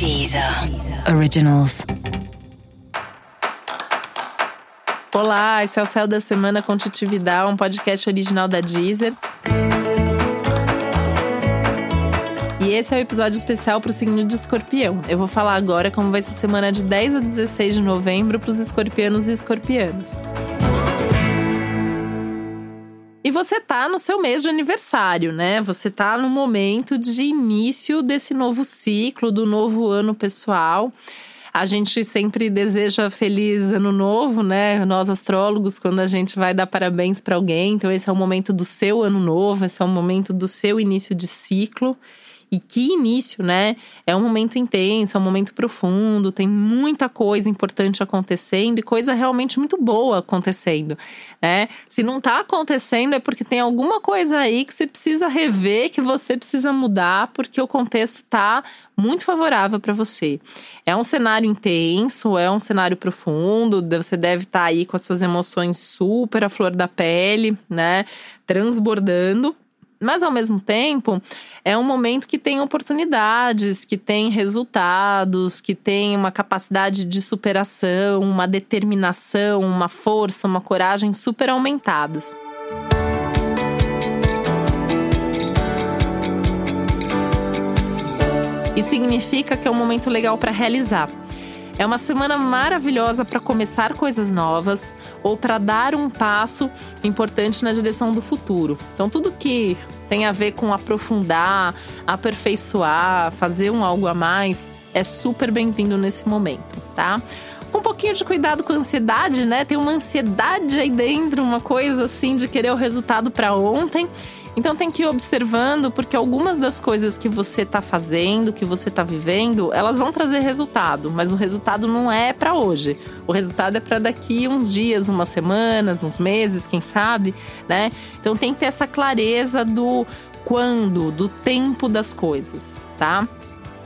Deezer Originals. Olá, esse é o Céu da Semana com Titividade, um podcast original da Deezer. E esse é o episódio especial para o signo de escorpião. Eu vou falar agora como vai ser a semana de 10 a 16 de novembro para os escorpianos e escorpianas. Você tá no seu mês de aniversário, né? Você tá no momento de início desse novo ciclo, do novo ano pessoal. A gente sempre deseja feliz ano novo, né? Nós astrólogos, quando a gente vai dar parabéns para alguém, então esse é o momento do seu ano novo, esse é o momento do seu início de ciclo. E que início, né? É um momento intenso, é um momento profundo, tem muita coisa importante acontecendo e coisa realmente muito boa acontecendo, né? Se não tá acontecendo é porque tem alguma coisa aí que você precisa rever, que você precisa mudar, porque o contexto tá muito favorável para você. É um cenário intenso, é um cenário profundo, você deve estar tá aí com as suas emoções super à flor da pele, né? Transbordando. Mas ao mesmo tempo, é um momento que tem oportunidades, que tem resultados, que tem uma capacidade de superação, uma determinação, uma força, uma coragem super aumentadas. Isso significa que é um momento legal para realizar. É uma semana maravilhosa para começar coisas novas ou para dar um passo importante na direção do futuro. Então, tudo que tem a ver com aprofundar, aperfeiçoar, fazer um algo a mais, é super bem-vindo nesse momento, tá? Com um pouquinho de cuidado com a ansiedade, né? Tem uma ansiedade aí dentro, uma coisa assim de querer o resultado para ontem. Então tem que ir observando, porque algumas das coisas que você está fazendo, que você está vivendo, elas vão trazer resultado, mas o resultado não é para hoje. O resultado é para daqui uns dias, umas semanas, uns meses, quem sabe, né? Então tem que ter essa clareza do quando, do tempo das coisas, tá?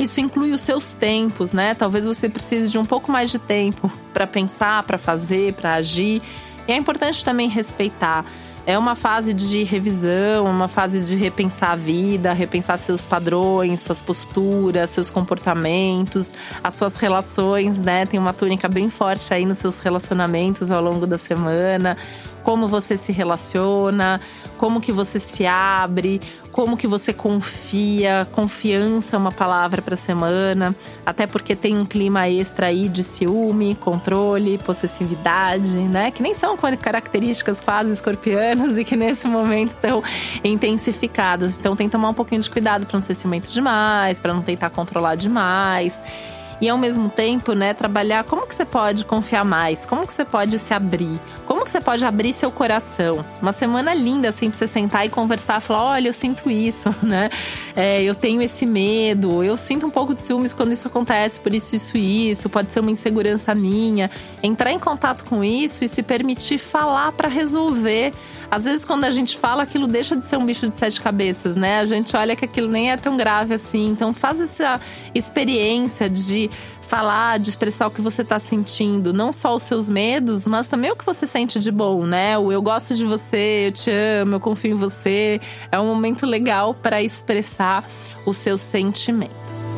Isso inclui os seus tempos, né? Talvez você precise de um pouco mais de tempo para pensar, para fazer, para agir. E é importante também respeitar é uma fase de revisão, uma fase de repensar a vida, repensar seus padrões, suas posturas, seus comportamentos, as suas relações, né? Tem uma túnica bem forte aí nos seus relacionamentos ao longo da semana como você se relaciona, como que você se abre, como que você confia. Confiança é uma palavra para semana, até porque tem um clima extra aí de ciúme, controle, possessividade, né? Que nem são características quase escorpianas e que nesse momento estão intensificadas. Então tem que tomar um pouquinho de cuidado para não ser ciumento demais, para não tentar controlar demais e ao mesmo tempo, né, trabalhar como que você pode confiar mais, como que você pode se abrir, como que você pode abrir seu coração. Uma semana linda, assim, pra você sentar e conversar falar: olha, eu sinto isso, né? É, eu tenho esse medo, eu sinto um pouco de ciúmes quando isso acontece, por isso, isso e isso, pode ser uma insegurança minha. Entrar em contato com isso e se permitir falar para resolver. Às vezes, quando a gente fala, aquilo deixa de ser um bicho de sete cabeças, né? A gente olha que aquilo nem é tão grave assim. Então, faz essa experiência de falar, de expressar o que você está sentindo, não só os seus medos, mas também o que você sente de bom, né? O eu gosto de você, eu te amo, eu confio em você. É um momento legal para expressar os seus sentimentos.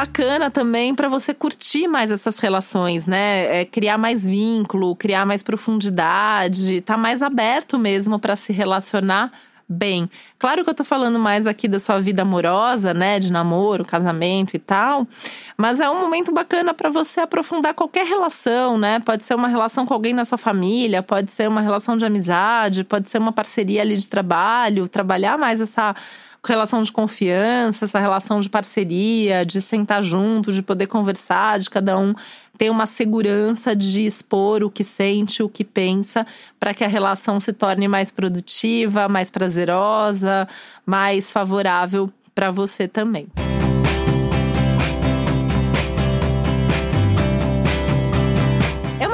Bacana também para você curtir mais essas relações, né? É, criar mais vínculo, criar mais profundidade, tá mais aberto mesmo para se relacionar bem. Claro que eu tô falando mais aqui da sua vida amorosa, né, de namoro, casamento e tal, mas é um momento bacana para você aprofundar qualquer relação, né? Pode ser uma relação com alguém na sua família, pode ser uma relação de amizade, pode ser uma parceria ali de trabalho, trabalhar mais essa relação de confiança, essa relação de parceria, de sentar junto, de poder conversar, de cada um ter uma segurança de expor o que sente, o que pensa, para que a relação se torne mais produtiva, mais prazerosa, mais favorável para você também.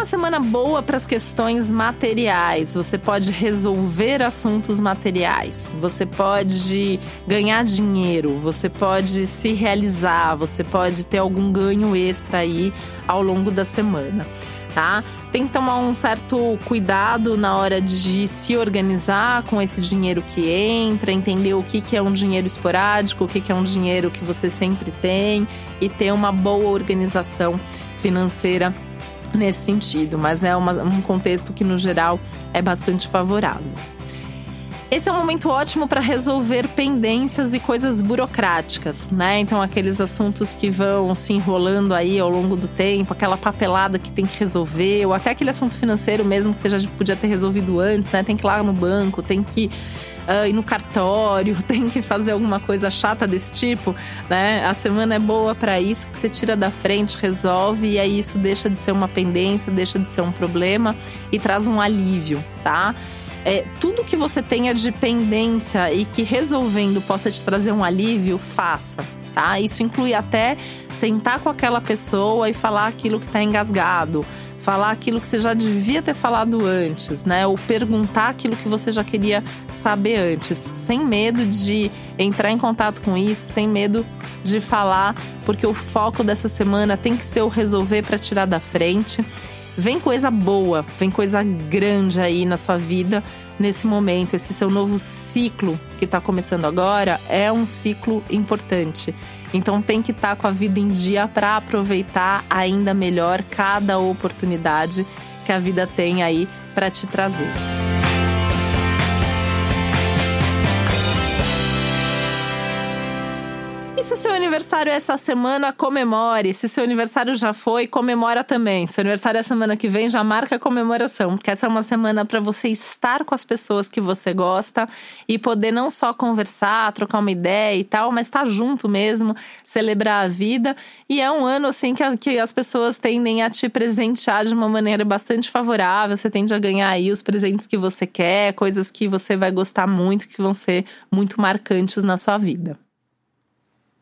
Semana boa para as questões materiais. Você pode resolver assuntos materiais. Você pode ganhar dinheiro. Você pode se realizar. Você pode ter algum ganho extra aí ao longo da semana. Tá? Tem que tomar um certo cuidado na hora de se organizar com esse dinheiro que entra, entender o que, que é um dinheiro esporádico, o que, que é um dinheiro que você sempre tem e ter uma boa organização financeira nesse sentido, mas é uma, um contexto que, no geral, é bastante favorável. Esse é um momento ótimo para resolver pendências e coisas burocráticas, né? Então, aqueles assuntos que vão se enrolando aí ao longo do tempo, aquela papelada que tem que resolver, ou até aquele assunto financeiro mesmo que você já podia ter resolvido antes, né? Tem que ir lá no banco, tem que uh, ir no cartório, tem que fazer alguma coisa chata desse tipo, né? A semana é boa para isso, que você tira da frente, resolve e aí isso deixa de ser uma pendência, deixa de ser um problema e traz um alívio, tá? É, tudo que você tenha de pendência e que resolvendo possa te trazer um alívio, faça. Tá? Isso inclui até sentar com aquela pessoa e falar aquilo que está engasgado, falar aquilo que você já devia ter falado antes, né? Ou perguntar aquilo que você já queria saber antes, sem medo de entrar em contato com isso, sem medo de falar, porque o foco dessa semana tem que ser o resolver para tirar da frente. Vem coisa boa, vem coisa grande aí na sua vida nesse momento. Esse seu novo ciclo que está começando agora é um ciclo importante. Então tem que estar tá com a vida em dia para aproveitar ainda melhor cada oportunidade que a vida tem aí para te trazer. Se o seu aniversário é essa semana, comemore. Se seu aniversário já foi, comemora também. Se o aniversário é semana que vem, já marca a comemoração, porque essa é uma semana para você estar com as pessoas que você gosta e poder não só conversar, trocar uma ideia e tal, mas estar tá junto mesmo, celebrar a vida. E é um ano assim que, que as pessoas tendem a te presentear de uma maneira bastante favorável. Você tende a ganhar aí os presentes que você quer, coisas que você vai gostar muito, que vão ser muito marcantes na sua vida.